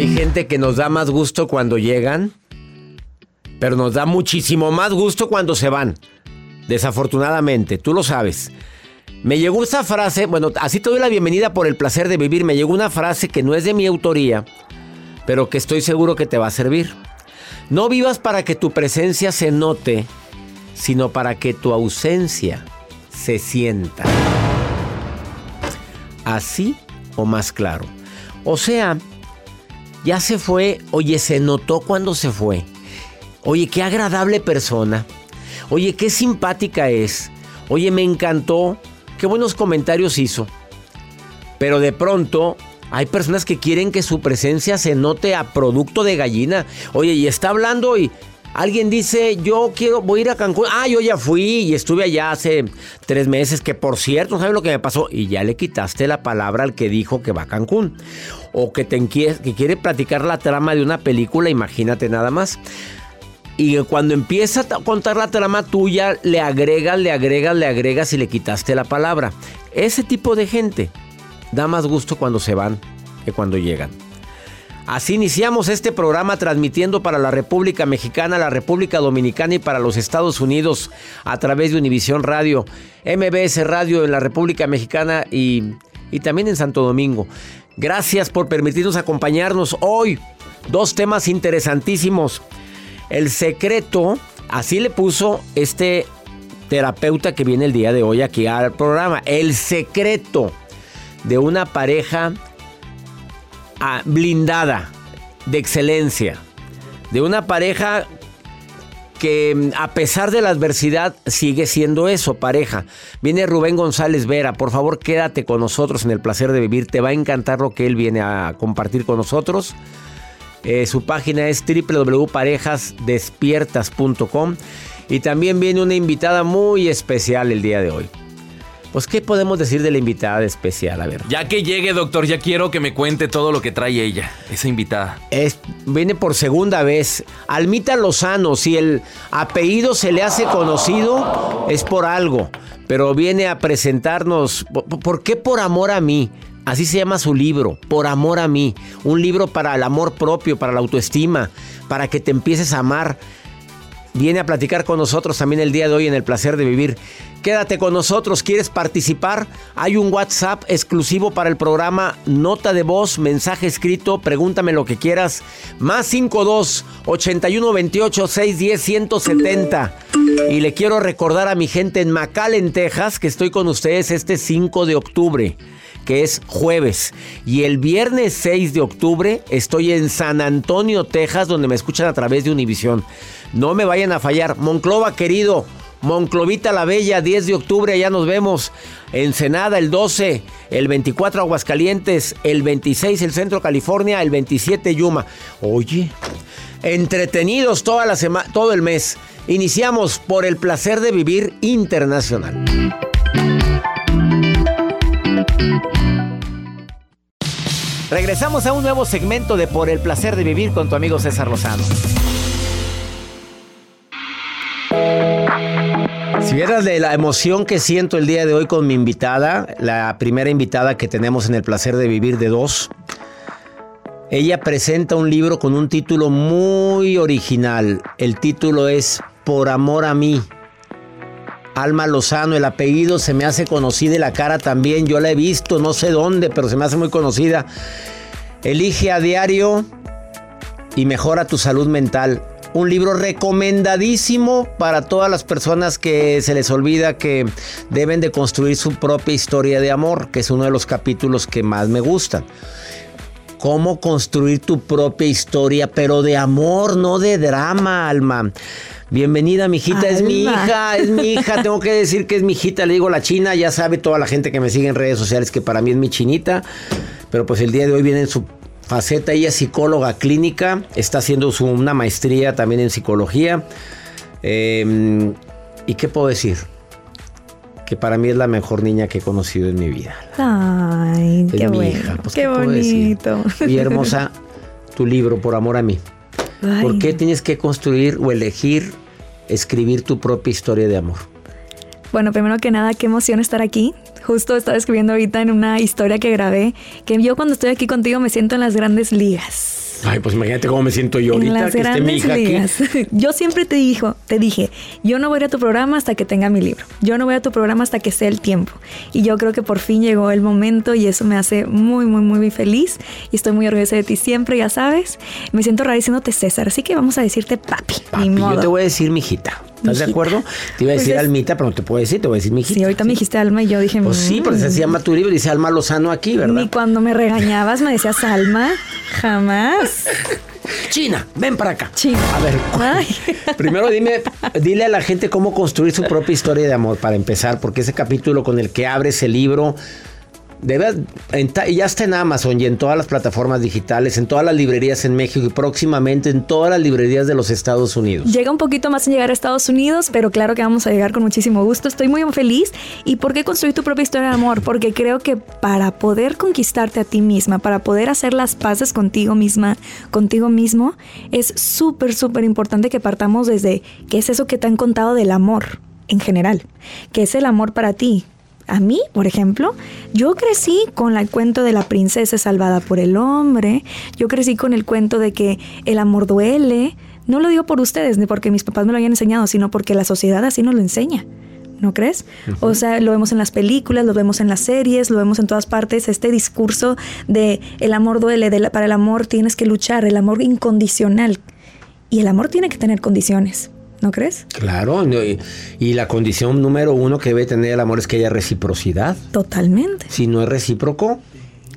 Hay gente que nos da más gusto cuando llegan, pero nos da muchísimo más gusto cuando se van. Desafortunadamente, tú lo sabes. Me llegó esa frase, bueno, así te doy la bienvenida por el placer de vivir. Me llegó una frase que no es de mi autoría, pero que estoy seguro que te va a servir. No vivas para que tu presencia se note, sino para que tu ausencia se sienta. Así o más claro. O sea, ya se fue, oye, se notó cuando se fue. Oye, qué agradable persona. Oye, qué simpática es. Oye, me encantó. Qué buenos comentarios hizo. Pero de pronto hay personas que quieren que su presencia se note a producto de gallina. Oye, y está hablando y Alguien dice, yo quiero, voy a ir a Cancún. Ah, yo ya fui y estuve allá hace tres meses, que por cierto, ¿sabes lo que me pasó? Y ya le quitaste la palabra al que dijo que va a Cancún. O que, te, que quiere platicar la trama de una película, imagínate nada más. Y cuando empieza a contar la trama tuya, le agregas, le agregas, le agregas y le quitaste la palabra. Ese tipo de gente da más gusto cuando se van que cuando llegan. Así iniciamos este programa transmitiendo para la República Mexicana, la República Dominicana y para los Estados Unidos a través de Univisión Radio, MBS Radio en la República Mexicana y, y también en Santo Domingo. Gracias por permitirnos acompañarnos hoy. Dos temas interesantísimos. El secreto, así le puso este terapeuta que viene el día de hoy aquí al programa. El secreto de una pareja blindada, de excelencia, de una pareja que a pesar de la adversidad sigue siendo eso, pareja. Viene Rubén González Vera, por favor quédate con nosotros en el placer de vivir, te va a encantar lo que él viene a compartir con nosotros. Eh, su página es www.parejasdespiertas.com y también viene una invitada muy especial el día de hoy. Pues, ¿qué podemos decir de la invitada especial? A ver. Ya que llegue, doctor, ya quiero que me cuente todo lo que trae ella, esa invitada. Es, viene por segunda vez. Almita Lozano, si el apellido se le hace conocido, es por algo. Pero viene a presentarnos. ¿Por qué por amor a mí? Así se llama su libro, Por amor a mí. Un libro para el amor propio, para la autoestima, para que te empieces a amar. Viene a platicar con nosotros también el día de hoy en el placer de vivir. Quédate con nosotros, ¿quieres participar? Hay un WhatsApp exclusivo para el programa, nota de voz, mensaje escrito, pregúntame lo que quieras. Más 52 81 28 610 170. Y le quiero recordar a mi gente en McAllen, Texas, que estoy con ustedes este 5 de octubre que es jueves. Y el viernes 6 de octubre estoy en San Antonio, Texas, donde me escuchan a través de Univisión. No me vayan a fallar. Monclova, querido, Monclovita la Bella, 10 de octubre, ya nos vemos. Ensenada el 12, el 24 Aguascalientes, el 26 el Centro California, el 27 Yuma. Oye, entretenidos toda la semana, todo el mes. Iniciamos por el placer de vivir internacional. Regresamos a un nuevo segmento de Por el placer de vivir con tu amigo César Lozano. Si vieras de la emoción que siento el día de hoy con mi invitada, la primera invitada que tenemos en el placer de vivir de dos, ella presenta un libro con un título muy original. El título es Por amor a mí. Alma Lozano, el apellido se me hace conocida y la cara también. Yo la he visto, no sé dónde, pero se me hace muy conocida. Elige a diario y mejora tu salud mental. Un libro recomendadísimo para todas las personas que se les olvida que deben de construir su propia historia de amor, que es uno de los capítulos que más me gustan. Cómo construir tu propia historia, pero de amor, no de drama, alma. Bienvenida, mi hijita, es mi hija, es mi hija. Tengo que decir que es mi hijita, le digo la china. Ya sabe toda la gente que me sigue en redes sociales que para mí es mi chinita. Pero pues el día de hoy viene en su faceta. Ella es psicóloga clínica, está haciendo su, una maestría también en psicología. Em, ¿Y qué puedo decir? Que para mí es la mejor niña que he conocido en mi vida. Ay, qué mi Hija. Pues, qué, bonito. Y hermosa, tu libro, Por Amor a mí. ¿Por qué tienes que construir o elegir escribir tu propia historia de amor? Bueno, primero que nada, qué emoción estar aquí. Justo estaba escribiendo ahorita en una historia que grabé, que yo cuando estoy aquí contigo me siento en las grandes ligas. Ay, pues imagínate cómo me siento yo ahorita que esté mi hija ligas. Yo siempre te dijo, te dije, yo no voy a ir a tu programa hasta que tenga mi libro. Yo no voy a tu programa hasta que sea el tiempo. Y yo creo que por fin llegó el momento y eso me hace muy, muy, muy feliz. Y estoy muy orgullosa de ti siempre, ya sabes. Me siento raro diciéndote César, así que vamos a decirte papi. papi yo te voy a decir mi ¿Estás de acuerdo? Te iba a pues decir Almita, pero no te puedo decir, te voy a decir mi hijita. Sí, ahorita me dijiste Alma y yo dije... Pues sí, porque se llama tu libro, dice Alma Lozano aquí, ¿verdad? Ni cuando me regañabas me decías Alma, jamás. China, ven para acá. China. A ver, primero dime, dile a la gente cómo construir su propia historia de amor para empezar, porque ese capítulo con el que abres el libro Debe, ya está en Amazon y en todas las plataformas digitales, en todas las librerías en México y próximamente en todas las librerías de los Estados Unidos. Llega un poquito más en llegar a Estados Unidos, pero claro que vamos a llegar con muchísimo gusto. Estoy muy feliz. ¿Y por qué construir tu propia historia de amor? Porque creo que para poder conquistarte a ti misma, para poder hacer las paces contigo misma, contigo mismo, es súper, súper importante que partamos desde qué es eso que te han contado del amor en general, qué es el amor para ti, a mí, por ejemplo, yo crecí con el cuento de la princesa salvada por el hombre, yo crecí con el cuento de que el amor duele. No lo digo por ustedes, ni porque mis papás me lo hayan enseñado, sino porque la sociedad así nos lo enseña. ¿no crees? O sea, lo vemos en las películas, lo vemos en las series, lo vemos en todas partes, este discurso de el amor duele, de para el amor tienes que luchar, el amor incondicional. Y el amor tiene que tener condiciones. ¿No crees? Claro, y, la condición número uno que debe tener el amor es que haya reciprocidad. Totalmente. Si no es recíproco,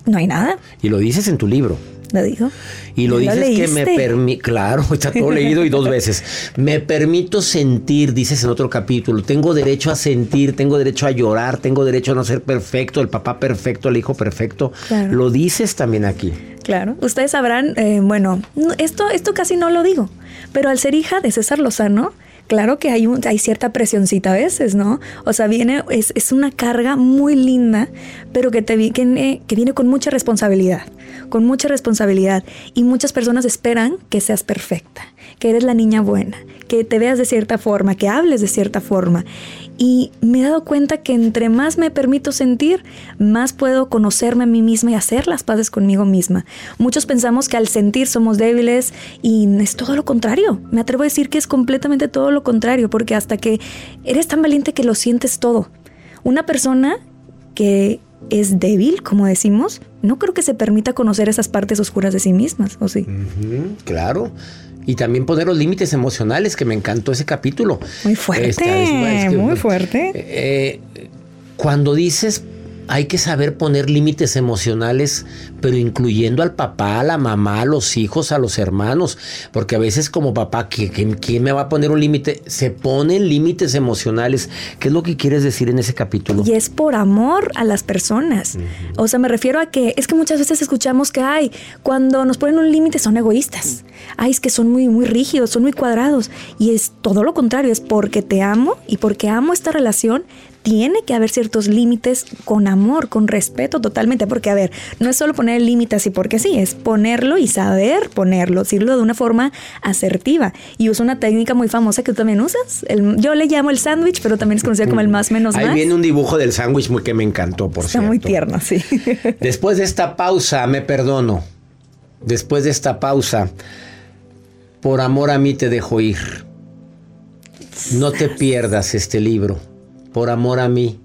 no hay nada. Y lo dices en tu libro. Lo digo. Y lo dices que me permite, claro, está todo leído y dos veces. Me permito sentir, dices en otro capítulo, tengo derecho a sentir, tengo derecho a llorar, tengo derecho a no ser perfecto, el papá perfecto, el hijo perfecto. Lo dices también aquí. Claro. Ustedes sabrán, eh, bueno, esto, esto casi no lo digo, pero al ser hija de César Lozano, claro que hay, hay cierta presioncita a veces, ¿no? O sea, viene, es, es una carga muy linda, pero que, te, que, que viene con mucha responsabilidad, con mucha responsabilidad. Y muchas personas esperan que seas perfecta, que eres la niña buena, que te veas de cierta forma, que hables de cierta forma. Y me he dado cuenta que entre más me permito sentir, más puedo conocerme a mí misma y hacer las paces conmigo misma. Muchos pensamos que al sentir somos débiles y es todo lo contrario. Me atrevo a decir que es completamente todo lo contrario, porque hasta que eres tan valiente que lo sientes todo. Una persona que es débil, como decimos, no creo que se permita conocer esas partes oscuras de sí mismas, ¿o sí? claro. Y también poner los límites emocionales, que me encantó ese capítulo. Muy fuerte, muy fuerte. Eh, cuando dices hay que saber poner límites emocionales, pero incluyendo al papá, a la mamá, a los hijos, a los hermanos, porque a veces como papá, ¿quién, me va a poner un límite? Se ponen límites emocionales. ¿Qué es lo que quieres decir en ese capítulo? Y es por amor a las personas. O sea, me refiero a que es que muchas veces escuchamos que, ay, cuando nos ponen un límite son egoístas. Ay, es que son muy, muy rígidos, son muy cuadrados. Y es todo lo contrario, es porque te amo y porque amo esta relación, tiene que haber ciertos límites con amor, con respeto totalmente, porque a ver, no es solo poner el límite así porque sí, es ponerlo y saber ponerlo, decirlo de una forma asertiva. Y uso una técnica muy famosa que tú también usas. yo le llamo el sándwich, pero también es conocido como el más menos Ahí más. viene un dibujo del sándwich que me encantó, por Está muy tierno, sí. Después de esta pausa, me perdono. Después de esta pausa, por amor a mí te dejo ir. No te pierdas este libro por amor a mí.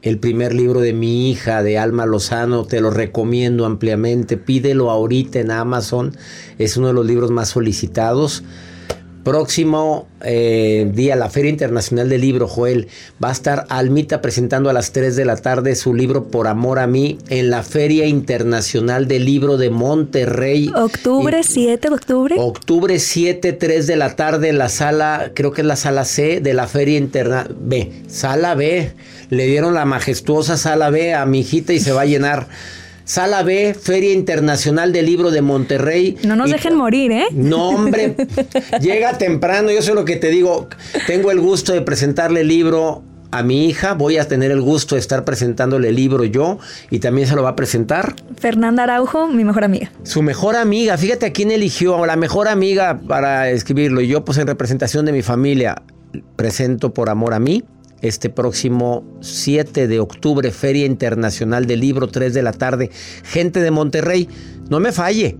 El primer libro de mi hija, de Alma Lozano, te lo recomiendo ampliamente. Pídelo ahorita en Amazon. Es uno de los libros más solicitados. Próximo eh, día, la Feria Internacional del Libro, Joel, va a estar Almita presentando a las 3 de la tarde su libro Por Amor a mí en la Feria Internacional del Libro de Monterrey. Octubre 7 de octubre. Octubre 7, 3 de la tarde en la sala, creo que es la sala C de la Feria Internacional. B, sala B. Le dieron la majestuosa sala B a mi hijita y se va a llenar. Sala B, Feria Internacional del Libro de Monterrey. No nos Y- dejen morir, ¿eh? No, hombre, llega temprano, yo sé lo que te digo. Tengo el gusto de presentarle el libro a mi hija, voy a tener el gusto de estar presentándole el libro yo y también se lo va a presentar Fernanda Araujo, mi mejor amiga. su mejor amiga. Fíjate a quién eligió, la mejor amiga para escribirlo. Y yo, pues en representación de mi familia, presento por amor a mí. Este próximo 7 de octubre, Feria Internacional del Libro, 3 de la tarde. Gente de Monterrey, no me falle.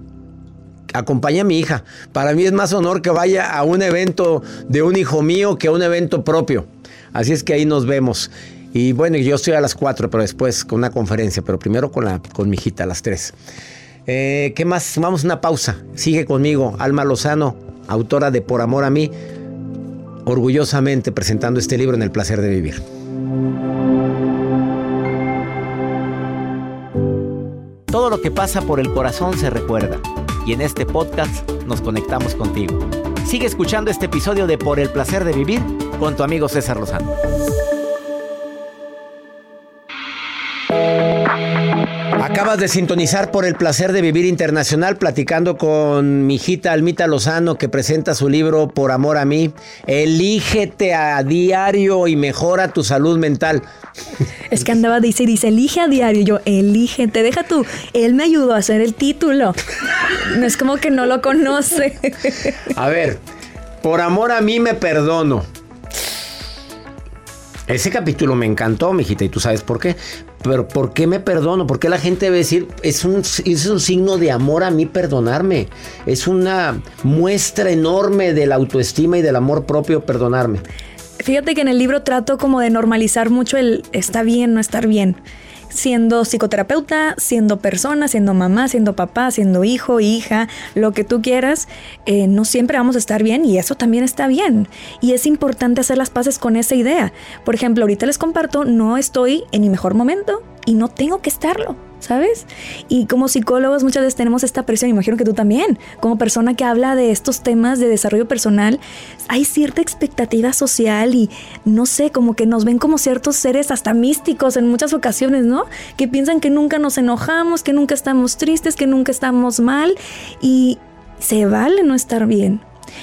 Acompaña a mi hija. Para mí es más honor que vaya a un evento de un hijo mío que a un evento propio. Así es que ahí nos vemos. Y bueno, yo estoy a las 4, pero después con una conferencia, pero primero con, la, con mi hijita a las 3. Eh, ¿Qué más? Vamos a una pausa. Sigue conmigo, Alma Lozano, autora de Por Amor a mí, orgullosamente presentando este libro en El Placer de Vivir. Todo lo que pasa por el corazón se recuerda. Y en este podcast nos conectamos contigo. Sigue escuchando este episodio de Por el Placer de Vivir con tu amigo César Lozano. Acabas de sintonizar por el placer de vivir internacional platicando con mi hijita Almita Lozano que presenta su libro Por amor a mí. Elígete a diario y mejora tu salud mental. Es que andaba, dice, dice, elige a diario. Yo, elige, te deja tú. Él me ayudó a hacer el título. No es como que no lo conoce. A ver, por amor a mí me perdono. Ese capítulo me encantó, mijita, y tú sabes por qué. Pero ¿por qué me perdono? ¿Por qué la gente debe decir, es un, es un signo de amor a mí perdonarme? Es una muestra enorme de la autoestima y del amor propio perdonarme. Fíjate que en el libro trato como de normalizar mucho el está bien, no estar bien. Siendo psicoterapeuta, siendo persona, siendo mamá, siendo papá, siendo hijo, hija, lo que tú quieras, eh, no siempre vamos a estar bien y eso también está bien. Y es importante hacer las paces con esa idea. Por ejemplo, ahorita les comparto, no estoy en mi mejor momento y no tengo que estarlo. ¿Sabes? Y como psicólogos muchas veces tenemos esta presión, imagino que tú también, como persona que habla de estos temas de desarrollo personal, hay cierta expectativa social y no sé, como que nos ven como ciertos seres hasta místicos en muchas ocasiones, ¿no? Que piensan que nunca nos enojamos, que nunca estamos tristes, que nunca estamos mal y se vale no estar bien.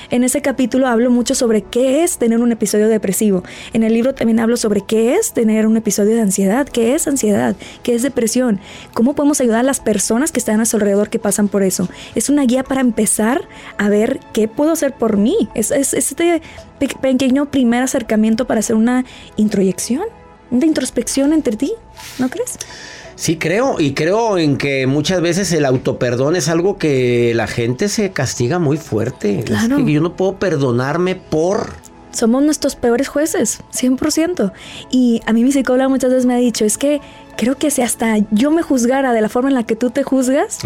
En ese capítulo hablo mucho sobre qué es tener un episodio depresivo. En el libro también hablo sobre qué es tener un episodio de ansiedad, qué es ansiedad, qué es depresión, cómo podemos ayudar a las personas que están a nuestro alrededor que pasan por eso. Es una guía para empezar a ver qué puedo hacer por mí. Es, es, es este pe- pequeño primer acercamiento para hacer una introyección, una introspección entre ti, ¿no crees? Sí, creo, y creo en que muchas veces el autoperdón es algo que la gente se castiga muy fuerte. Es Claro. que yo no puedo perdonarme por... Somos nuestros peores jueces, 100%. Y a mí mi psicóloga muchas veces me ha dicho, es que creo que si hasta yo me juzgara de la forma en la que tú te juzgas,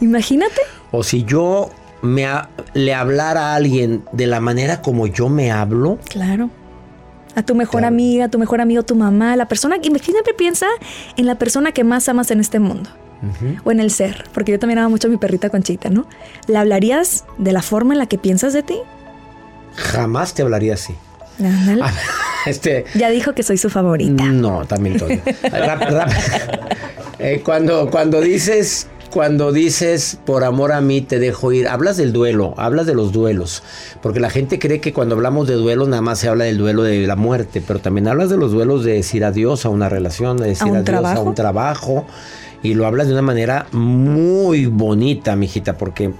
imagínate. O si yo me ha- le hablara a alguien de la manera como yo me hablo, Claro. A tu mejor Claro. amiga, a tu mejor amigo, tu mamá, la persona que siempre piensa en la persona que más amas en este mundo. O en el ser, porque yo también amo mucho a mi perrita Conchita, ¿no? ¿Le hablarías de la forma en la que piensas de ti? jamás te hablaría así. Ándale. Ah, Este, Ya dijo que soy su favorita. no, también todo. Eh, cuando, cuando dices, cuando dices por amor a mí te dejo ir, hablas del duelo, hablas de los duelos, porque la gente cree que cuando hablamos de duelo nada más se habla del duelo de la muerte, pero también hablas de los duelos de decir adiós a una relación, de decir un adiós a un trabajo, y lo hablas de una manera muy bonita, mijita, porque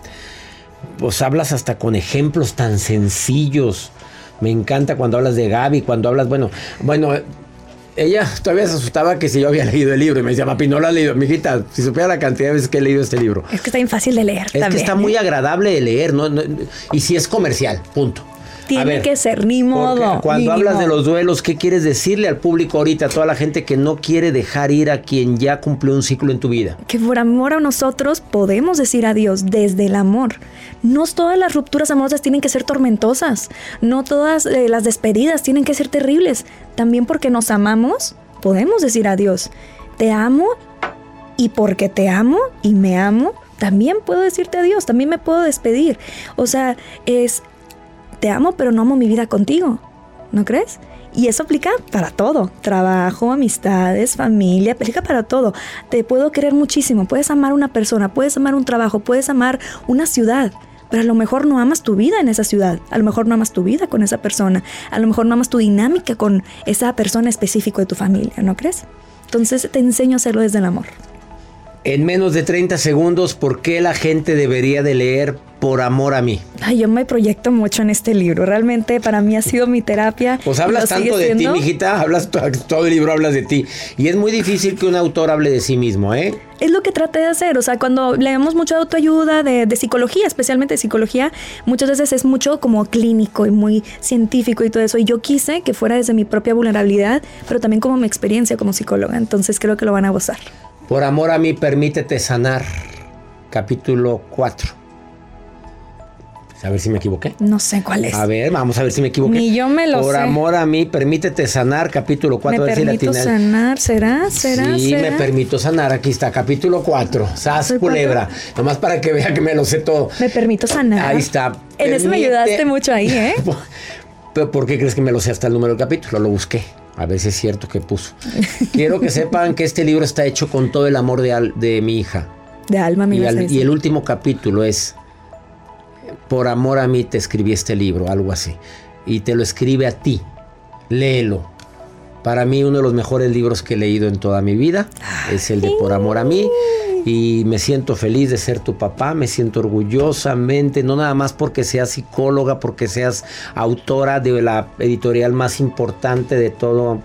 pues hablas hasta con ejemplos tan sencillos. Me encanta cuando hablas de Gaby, cuando hablas, bueno, bueno, ella todavía se asustaba que si yo había leído el libro y me decía, papi, no lo has leído. Mijita, si supiera la cantidad de veces que he leído este libro. Es que está bien fácil de leer Es que está muy agradable de leer. No- y si es comercial, punto. Tiene que ser, ni modo. Cuando hablas de los duelos, ¿qué quieres decirle al público ahorita, a toda la gente que no quiere dejar ir a quien ya cumplió un ciclo en tu vida? Que por amor a nosotros podemos decir adiós desde el amor. No todas las rupturas amorosas tienen que ser tormentosas. No todas eh, las despedidas tienen que ser terribles. También porque nos amamos, podemos decir adiós. Te amo y porque te amo y me amo, también puedo decirte adiós, también me puedo despedir. O sea, es, te amo, pero no amo mi vida contigo. ¿No crees? Y eso aplica para todo. Trabajo, amistades, familia, aplica para todo. Te puedo querer muchísimo. Puedes amar una persona, puedes amar un trabajo, puedes amar una ciudad. Pero a lo mejor no amas tu vida en esa ciudad. A lo mejor no amas tu vida con esa persona. A lo mejor no amas tu dinámica con esa persona específica de tu familia, ¿no crees? Entonces te enseño a hacerlo desde el amor. En menos de 30 segundos, ¿por qué la gente debería de leer Por amor a mí? Ay, yo me proyecto mucho en este libro. Realmente para mí ha sido mi terapia. Pues hablas tanto de ti, mijita. Hablas todo el libro hablas de ti. Y es muy difícil que un autor hable de sí mismo, ¿eh? Es lo que traté de hacer. O sea, cuando leemos mucho de autoayuda, de, de psicología, especialmente de psicología, muchas veces es mucho como clínico y muy científico y todo eso. Y yo quise que fuera desde mi propia vulnerabilidad, pero también como mi experiencia como psicóloga. Entonces creo que lo van a gozar. Por amor a mí, permítete sanar. Capítulo 4. A ver si me equivoqué. No sé cuál es. A ver, vamos a ver si me equivoqué. Ni yo me lo Por sé. amor a mí, permítete sanar. Capítulo 4. Me permito sanar. ¿Será? ¿Será? Sí, ¿Será? me permito sanar. Aquí está, capítulo 4. Sas ¿Soy culebra. Nomás para que vea que me lo sé todo. Me permito sanar. Ahí está. En eso me ayudaste mucho ahí, ¿eh? Pero ¿por qué crees que me lo sé hasta el número del capítulo? Lo busqué. A ver si es cierto que puso. Quiero que sepan que este libro está hecho con todo el amor de, al- de mi hija. De alma me Y, al- y el último capítulo es Por amor a mí te escribí este libro, algo así. Y te lo escribe a ti. Léelo. Para mí uno de los mejores libros que he leído en toda mi vida es el de Por amor a mí. Y me siento feliz de ser tu papá, me siento orgullosamente, no nada más porque seas psicóloga, porque seas autora de la editorial más importante de todo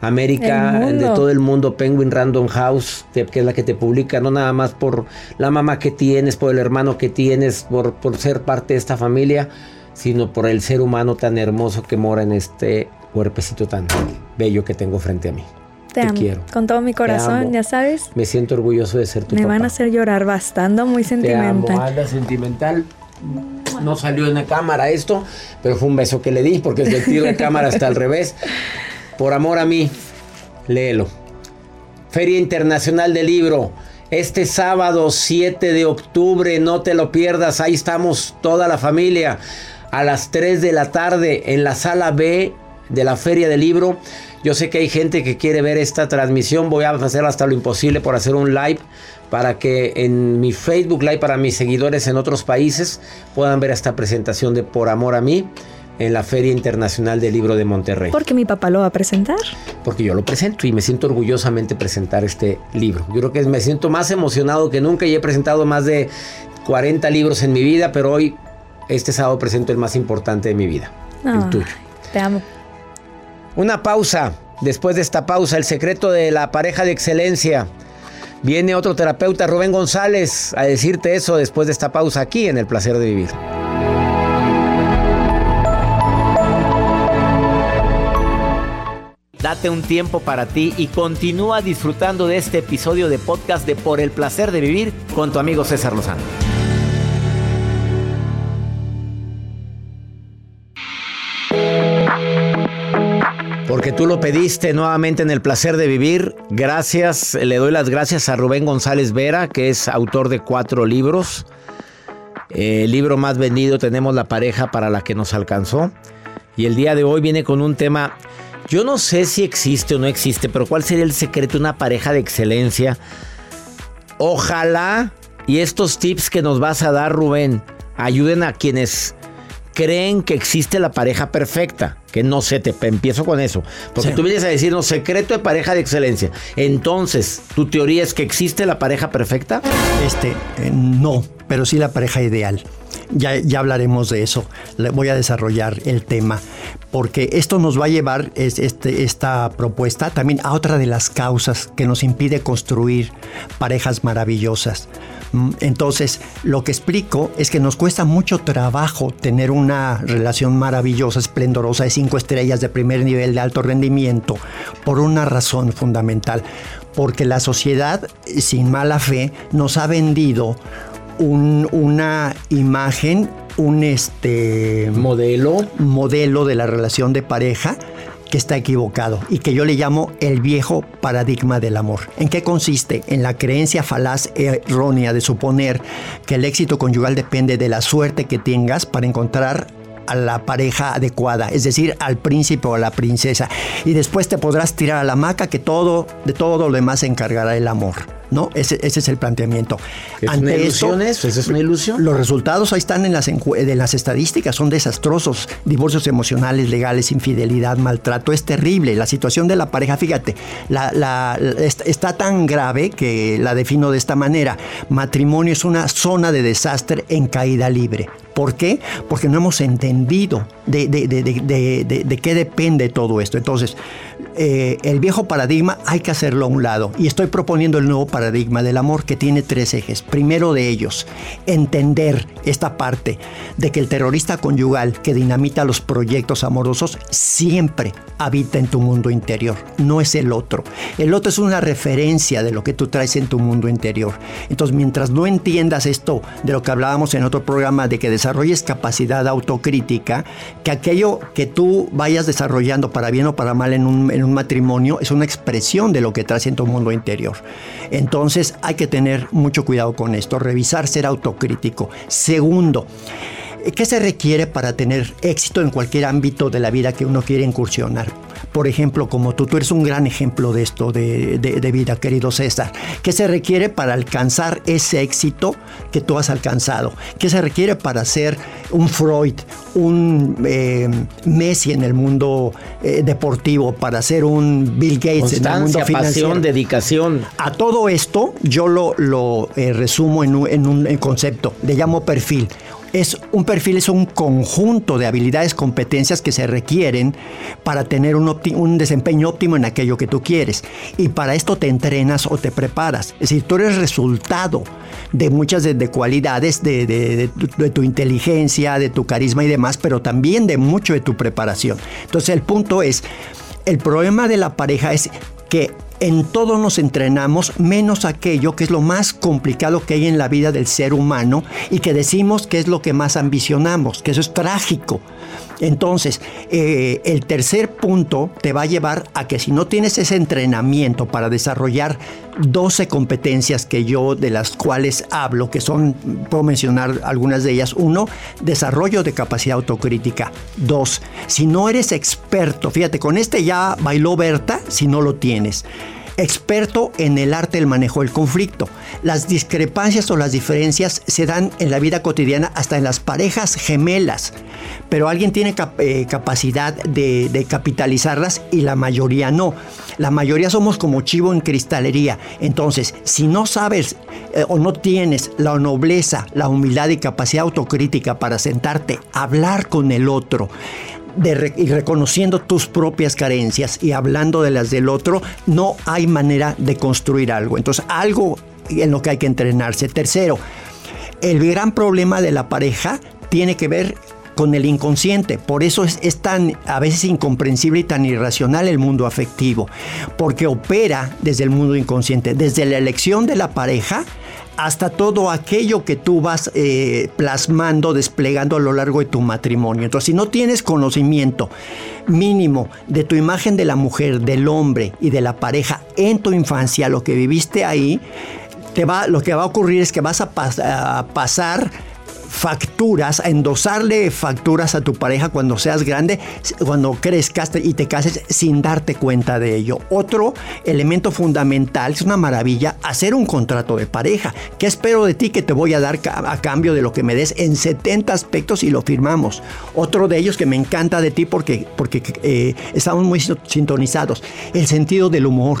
América, de todo el mundo, Penguin Random House, que es la que te publica, no nada más por la mamá que tienes, por el hermano que tienes, por, por ser parte de esta familia, sino por el ser humano tan hermoso que mora en este cuerpecito tan bello que tengo frente a mí. Te, amo. quiero. Con todo mi corazón, ya sabes. Me siento orgulloso de ser tu Me papá. van a hacer llorar bastante, muy Te amo, sentimental. anda sentimental. No salió en la cámara esto, pero fue un beso que le di porque tiro de cámara está al revés. Por amor a mí, léelo. Feria Internacional del Libro. Este sábado 7 de octubre, no te lo pierdas. Ahí estamos toda la familia a las 3 de la tarde en la sala B de la Feria del Libro. Yo sé que hay gente que quiere ver esta transmisión. Voy a hacer hasta lo imposible por hacer un live para que en mi Facebook Live para mis seguidores en otros países puedan ver esta presentación de Por Amor a mí en la Feria Internacional del Libro de Monterrey. Porque mi papá lo va a presentar. Porque yo lo presento y me siento orgullosamente presentar este libro. Yo creo que me siento más emocionado que nunca y he presentado más de 40 libros en mi vida, pero hoy, este sábado, presento el más importante de mi vida, el tuyo. Te amo. Una pausa. Después de esta pausa, el secreto de la pareja de excelencia. Viene otro terapeuta, Rubén González, a decirte eso después de esta pausa aquí en El Placer de Vivir. Date un tiempo para ti y continúa disfrutando de este episodio de podcast de Por el Placer de Vivir con tu amigo César Lozano. Porque tú lo pediste nuevamente en el placer de vivir. Gracias, le doy las gracias a Rubén González Vera, que es autor de cuatro libros. Eh, el libro más vendido tenemos La pareja para la que nos alcanzó. Y el día de hoy viene con un tema, yo no sé si existe o no existe, pero ¿cuál sería el secreto de una pareja de excelencia? Ojalá y estos tips que nos vas a dar, Rubén, ayuden a quienes creen que existe la pareja perfecta. Que no sé, te empiezo con eso. Porque Sí. tú vienes a decirnos secreto de pareja de excelencia. Entonces, ¿tu teoría es que existe la pareja perfecta? Este, eh, no, pero sí la pareja ideal. Ya, ya hablaremos de eso. Le voy a desarrollar el tema. Porque esto nos va a llevar, es- este, esta propuesta, también a otra de las causas que nos impide construir parejas maravillosas. Mm, Entonces, lo que explico es que nos cuesta mucho trabajo tener una relación maravillosa, esplendorosa, de cinco estrellas, de primer nivel, de alto rendimiento, por una razón fundamental. Porque la sociedad, sin mala fe, nos ha vendido un- una imagen, un este Modelo. modelo de la relación de pareja que está equivocado y que yo le llamo el viejo paradigma del amor. ¿En qué consiste? En la creencia falaz errónea de suponer que el éxito conyugal depende de la suerte que tengas para encontrar a la pareja adecuada, es decir, al príncipe o a la princesa. Y después te podrás tirar a la hamaca que todo, de todo lo demás se encargará el amor. ¿No? Ese, ese es el planteamiento. ¿Es una ilusión eso? ¿Eso es una ilusión? Los resultados ahí están en las, de las estadísticas, son desastrosos. Divorcios emocionales, legales, infidelidad, maltrato, es terrible. La situación de la pareja, fíjate, la- la- la- est- está tan grave que la defino de esta manera. Matrimonio es una zona de desastre en caída libre. ¿Por qué? Porque no hemos entendido de qué depende todo esto. Entonces, eh, el viejo paradigma hay que hacerlo a un lado. Y estoy proponiendo el nuevo paradigma del amor que tiene tres ejes. Primero de ellos, entender esta parte de que el terrorista conyugal que dinamita los proyectos amorosos siempre habita en tu mundo interior, no es el otro. El otro es una referencia de lo que tú traes en tu mundo interior. Entonces, mientras no entiendas esto de lo que hablábamos en otro programa, de que desarrolles capacidad autocrítica, que aquello que tú vayas desarrollando para bien o para mal en un, en un matrimonio es una expresión de lo que traes en tu mundo interior. Entonces, hay que tener mucho cuidado con esto, revisar, ser autocrítico. Segundo, ¿Qué se requiere para tener éxito en cualquier ámbito de la vida que uno quiere incursionar? Por ejemplo, como tú, tú eres un gran ejemplo de esto de, de- de vida, querido César. ¿Qué se requiere para alcanzar ese éxito que tú has alcanzado? ¿Qué se requiere para ser un Freud, un eh, Messi en el mundo eh, deportivo, para ser un Bill Gates en el mundo financiero? pasión, dedicación. A todo esto yo lo, lo, eh, resumo en un, en un- en concepto, le llamo perfil. Es un perfil es un conjunto de habilidades, competencias que se requieren para tener un, desempeño óptimo en aquello que tú quieres. Y para esto te entrenas o te preparas. Es decir, tú eres resultado de muchas de, de cualidades de, de- de tu, de tu inteligencia, de tu carisma y demás, pero también de mucho de tu preparación. Entonces el punto es, el problema de la pareja es que en todo nos entrenamos menos aquello que es lo más complicado que hay en la vida del ser humano y que decimos que es lo que más ambicionamos, que eso es trágico. Entonces, eh, el tercer punto te va a llevar a que si no tienes ese entrenamiento para desarrollar 12 competencias que yo de las cuales hablo, que son, puedo mencionar algunas de ellas. Uno, desarrollo de capacidad autocrítica. Dos, si no eres experto, fíjate, con este ya bailó Berta si no lo tienes experto en el arte del manejo del conflicto. Las discrepancias o las diferencias se dan en la vida cotidiana hasta en las parejas gemelas, pero alguien tiene eh, capacidad de, de capitalizarlas y la mayoría no. La mayoría somos como chivo en cristalería. Entonces, si no sabes eh, o no tienes la nobleza, la humildad y capacidad autocrítica para sentarte, a hablar con el otro, de y reconociendo tus propias carencias y hablando de las del otro, no hay manera de construir algo. Entonces, algo en lo que hay que entrenarse. Tercero, el gran problema de la pareja tiene que ver con el inconsciente. Por eso es, es tan a veces incomprensible y tan irracional el mundo afectivo, porque opera desde el mundo inconsciente, desde la elección de la pareja hasta todo aquello que tú vas eh, plasmando, desplegando a lo largo de tu matrimonio. Entonces, si no tienes conocimiento mínimo de tu imagen de la mujer, del hombre y de la pareja en tu infancia, lo que viviste ahí, te va, lo que va a ocurrir es que vas a, pas- a pasar facturas, endosarle facturas a tu pareja cuando seas grande, cuando crezcas y te cases sin darte cuenta de ello. Otro elemento fundamental, es una maravilla, hacer un contrato de pareja. ¿Qué espero de ti que te voy a dar a cambio de lo que me des en 70 aspectos y lo firmamos? Otro de ellos que me encanta de ti porque, porque eh, estamos muy sintonizados, el sentido del humor.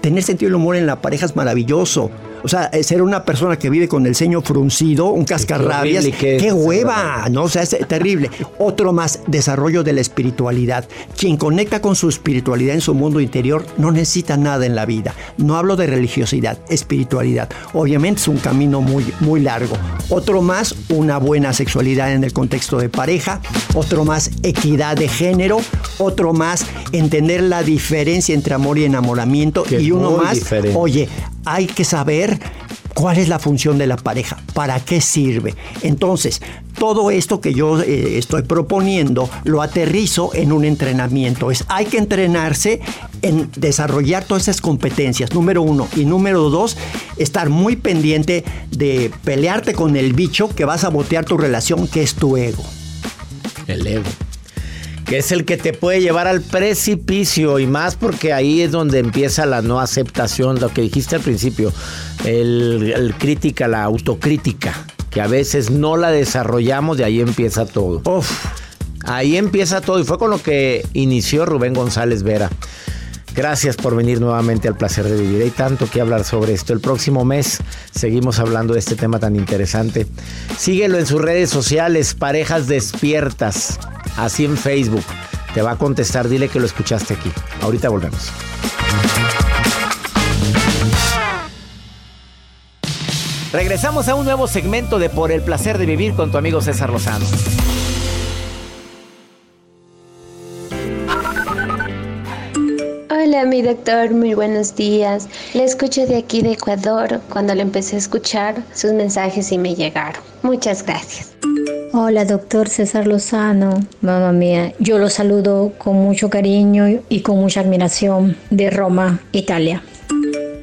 Tener sentido del humor en la pareja es maravilloso. O sea, eh, ser una persona que vive con el ceño fruncido, un cascarrabias, qué, hueva, ¿no? O sea, es terrible. Otro más, desarrollo de la espiritualidad. Quien conecta con su espiritualidad en su mundo interior no necesita nada en la vida. No hablo de religiosidad, espiritualidad. Obviamente es un camino muy, muy largo. Otro más, una buena sexualidad en el contexto de pareja. Otro más, equidad de género. Otro más, entender la diferencia entre amor y enamoramiento. y uno más, oye, hay que saber cuál es la función de la pareja, para qué sirve. Entonces, todo esto que yo eh, estoy proponiendo lo aterrizo en un entrenamiento. Es, hay que entrenarse en desarrollar todas esas competencias, número uno. Y número dos, estar muy pendiente de pelearte con el bicho que va a sabotear tu relación, que es tu ego. El ego que es el que te puede llevar al precipicio y más porque ahí es donde empieza la no aceptación, lo que dijiste al principio, el, crítica, la autocrítica, que a veces no la desarrollamos y ahí empieza todo. ahí empieza todo y fue con lo que inició Rubén González Vera. Gracias por venir nuevamente al placer de vivir. Hay tanto que hablar sobre esto. El próximo mes seguimos hablando de este tema tan interesante. Síguelo en sus redes sociales, Parejas Despiertas así en Facebook. Te va a contestar, dile que lo escuchaste aquí. Ahorita volvemos. Regresamos a un nuevo segmento de Por el placer de vivir con tu amigo César Lozano. Hola, mi doctor, muy buenos días. Le escuché de aquí de Ecuador. Cuando le empecé a escuchar, sus mensajes y me llegaron. Muchas gracias. Hola, doctor César Lozano. Mamá mía, yo lo saludo con mucho cariño y con mucha admiración de Roma, Italia.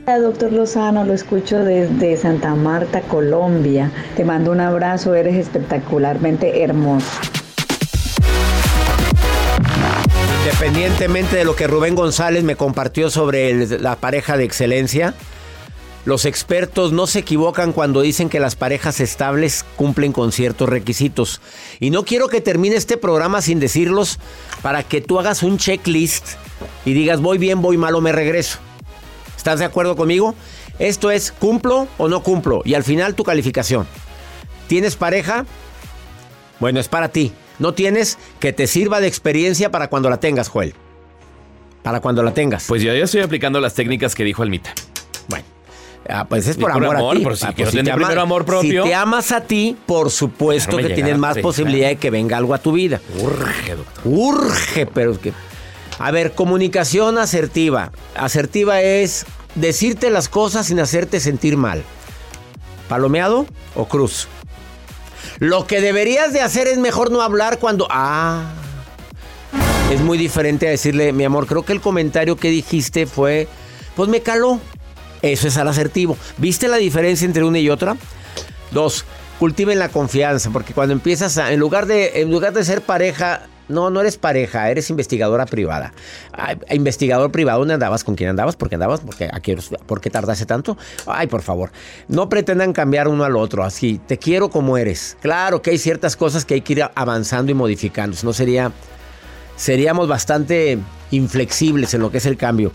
Hola, doctor Lozano, lo escucho desde Santa Marta, Colombia. Te mando un abrazo, eres espectacularmente hermoso. Independientemente de lo que Rubén González me compartió sobre la pareja de excelencia, los expertos no se equivocan cuando dicen que las parejas estables cumplen con ciertos requisitos. Y no quiero que termine este programa sin decirlos para que tú hagas un checklist y digas voy bien, voy mal o me regreso. ¿Estás de acuerdo conmigo? Esto es cumplo o no cumplo y al final tu calificación. ¿Tienes pareja? Bueno, es para ti. No tienes que te sirva de experiencia para cuando la tengas, Joel. Para cuando la tengas. Pues yo ya estoy aplicando las técnicas que dijo Almita. Bueno. Ah, pues es por, amor, a ti. Por si, ah, pues te amor propio. Si te amas a ti, por supuesto que tienes más posibilidad de que venga algo a tu vida. Urge, doctor. Urge, pero es que. A ver, comunicación asertiva. Asertiva es decirte las cosas sin hacerte sentir mal. ¿Palomeado o cruz? Lo que deberías de hacer es mejor no hablar cuando. Ah. Es muy diferente a decirle, mi amor, creo que el comentario que dijiste fue. Pues me caló. Eso es al asertivo. ¿Viste la diferencia entre una y otra? Dos, cultiven la confianza, porque cuando empiezas a, en lugar de, en lugar de ser pareja, no, no eres pareja, eres investigadora privada. investigador privado, ¿dónde andabas? ¿Con quién andabas? ¿Por qué andabas? ¿Por qué, ¿Por qué tardaste tanto? Ay, por favor, no pretendan cambiar uno al otro, así, te quiero como eres. Claro que hay ciertas cosas que hay que ir avanzando y modificando, no sería, seríamos bastante inflexibles en lo que es el cambio.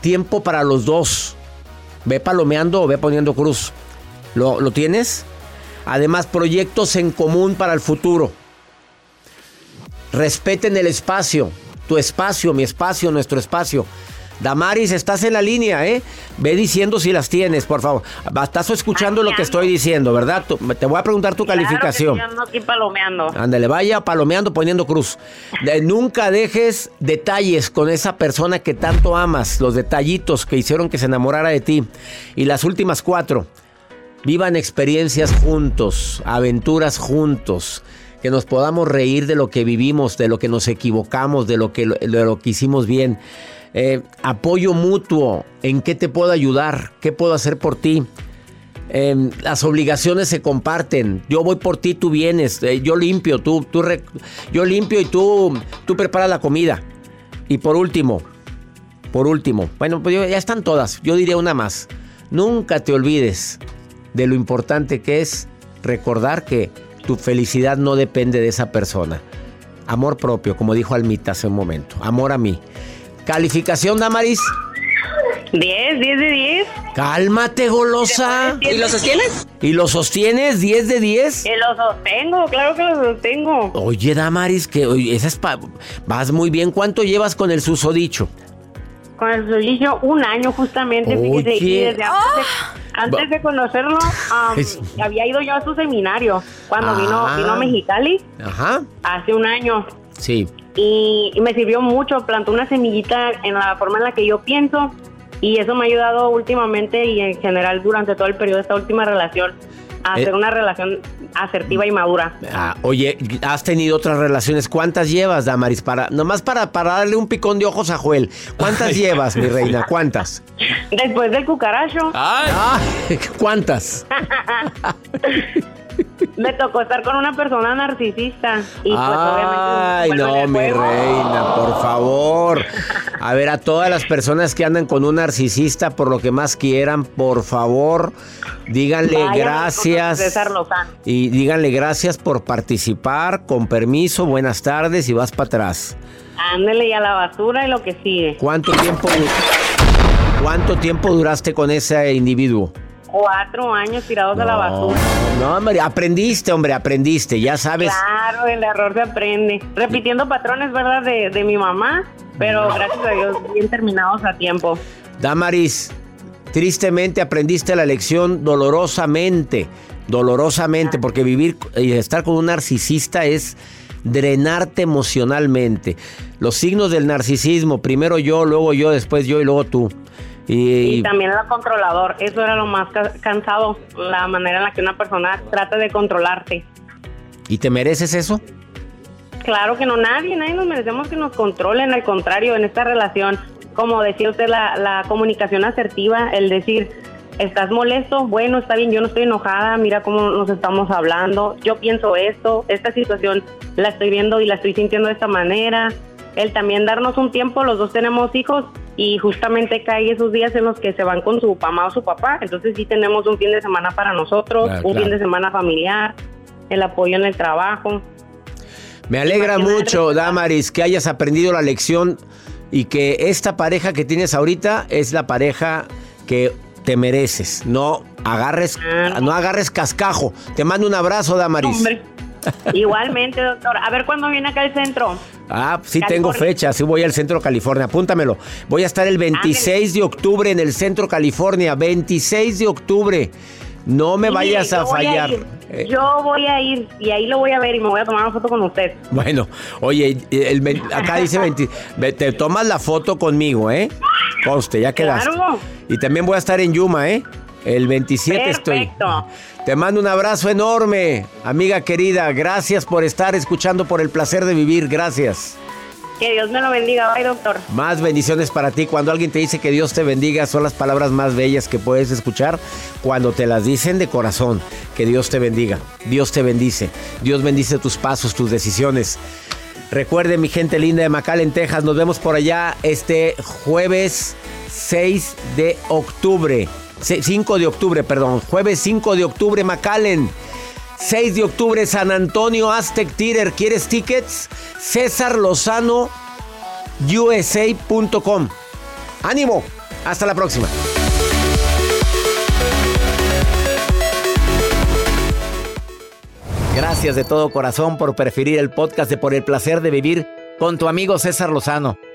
Tiempo para los dos. Ve palomeando o ve poniendo cruz. ¿Lo, ¿Lo, tienes? Además, proyectos en común para el futuro. Respeten el espacio. Tu espacio, mi espacio, nuestro espacio. Damaris, estás en la línea, ¿eh? Ve diciendo si las tienes, por favor. Estás escuchando lo que estoy diciendo, ¿verdad? Te voy a preguntar tu calificación. Que yo aquí palomeando. Ándale, vaya palomeando, poniendo cruz. nunca dejes detalles con esa persona que tanto amas, los detallitos que hicieron que se enamorara de ti. Y las últimas cuatro, vivan experiencias juntos, aventuras juntos que nos podamos reír de lo que vivimos, de lo que nos equivocamos, de lo que, de lo que hicimos bien. Eh, apoyo mutuo, en qué te puedo ayudar, qué puedo hacer por ti. Em, las obligaciones se comparten. Yo voy por ti, tú vienes. Eh, yo limpio, tú, tú yo limpio y tú, tú preparas la comida. Y por último, por último, bueno, pues ya están todas. Yo diría una más. Nunca te olvides de lo importante que es recordar que tu felicidad no depende de esa persona. Amor propio, como dijo Almita hace un momento. Amor a mí. Calificación, Damaris. 10, 10 de 10. Cálmate, golosa. ¿Y lo sostienes? ¿Y lo sostienes 10 de 10? Que lo sostengo, claro que lo sostengo. Oye, Damaris, que oye, esa es pa- vas muy bien. ¿Cuánto llevas con el susodicho? Con el solillo, un año justamente, fíjese, y Oye. desde antes, de, antes de conocerlo, Es- había ido yo a su seminario cuando vino, Ah. vino a Mexicali Ajá. hace un año. Sí. Y, y me sirvió mucho, plantó una semillita en la forma en la que yo pienso y eso me ha ayudado últimamente y en general durante todo el periodo de esta última relación a Eh. hacer una relación asertiva y madura. Ah, oye, ¿has tenido otras relaciones? ¿Cuántas llevas, Damaris? Para, nomás para, para darle un picón de ojos a Joel. ¿Cuántas llevas, mi reina? ¿Cuántas? Después del cucaracho, Ah, ¿Cuántas? me tocó estar con una persona narcisista y pues Ay, no, mi reina, por favor. A ver, a todas las personas que andan con un narcisista, por lo que más quieran, por favor, díganle gracias. César Lozano. Y díganle gracias por participar, con permiso, buenas tardes y vas para atrás. Ándele y a la basura y lo que sigue. ¿Cuánto tiempo, cuánto tiempo duraste con ese individuo? Cuatro años tirados a la basura. No, hombre, aprendiste, hombre, aprendiste, ya sabes. Claro, el error se aprende. Repitiendo patrones, ¿verdad? De, de mi mamá, pero gracias a Dios bien terminados a tiempo. Damaris, tristemente aprendiste la lección dolorosamente, dolorosamente, porque vivir y estar con un narcisista es drenarte emocionalmente. Los signos del narcisismo, primero yo, luego yo, después yo y luego tú. Y, Y, también era controlador. Eso era lo más ca- cansado, la manera en la que una persona trata de controlarte. ¿y te mereces eso? Claro que no, nadie, nadie nos merecemos que nos controlen, al contrario, en esta relación, como decía usted, la, la comunicación asertiva, el decir, estás molesto, bueno, está bien, yo no estoy enojada, mira cómo nos estamos hablando, yo pienso esto, esta situación la estoy viendo y la estoy sintiendo de esta manera, el también darnos un tiempo, los dos tenemos hijos y justamente cae esos días en los que se van con su mamá o su papá, entonces sí tenemos un fin de semana para nosotros, Claro, un claro. fin de semana familiar, el apoyo en el trabajo. Me alegra mucho, Damaris, que hayas aprendido la lección y que esta pareja que tienes ahorita es la pareja que te mereces. No agarres, no agarres cascajo. Te mando un abrazo, Damaris. Hombre. Igualmente, doctor. A ver cuándo viene acá al centro. Ah, sí tengo fecha, sí voy al Centro California, apúntamelo. Voy a estar el 26 de octubre en el Centro California, 26 de octubre. No me vayas a fallar. Eh, Yo voy a ir y ahí lo voy a ver y me voy a tomar una foto con usted. Bueno, oye, el acá dice 20, ve- te tomas la foto conmigo, ¿eh? Conste, ya quedaste. Claro. Y también voy a estar en Yuma, ¿eh? El 27 estoy. Perfecto. Te mando un abrazo enorme, amiga querida. Gracias por estar escuchando por el placer de vivir. Gracias. Que Dios me lo bendiga. Bye, doctor. Más bendiciones para ti. Cuando alguien te dice que Dios te bendiga, son las palabras más bellas que puedes escuchar cuando te las dicen de corazón. Que Dios te bendiga. Dios te bendice. Dios bendice tus pasos, tus decisiones. Recuerden, mi gente linda de McAllen, Texas, nos vemos por allá este jueves 6 de octubre. Se- 5 de octubre, perdón. Jueves 5 de octubre, McAllen. 6 de octubre, San Antonio Aztec Theater. ¿Quieres tickets? César Lozano USA.com. ¡Ánimo! Hasta la próxima. Gracias de todo corazón por preferir el podcast de Por el placer de vivir con tu amigo César Lozano.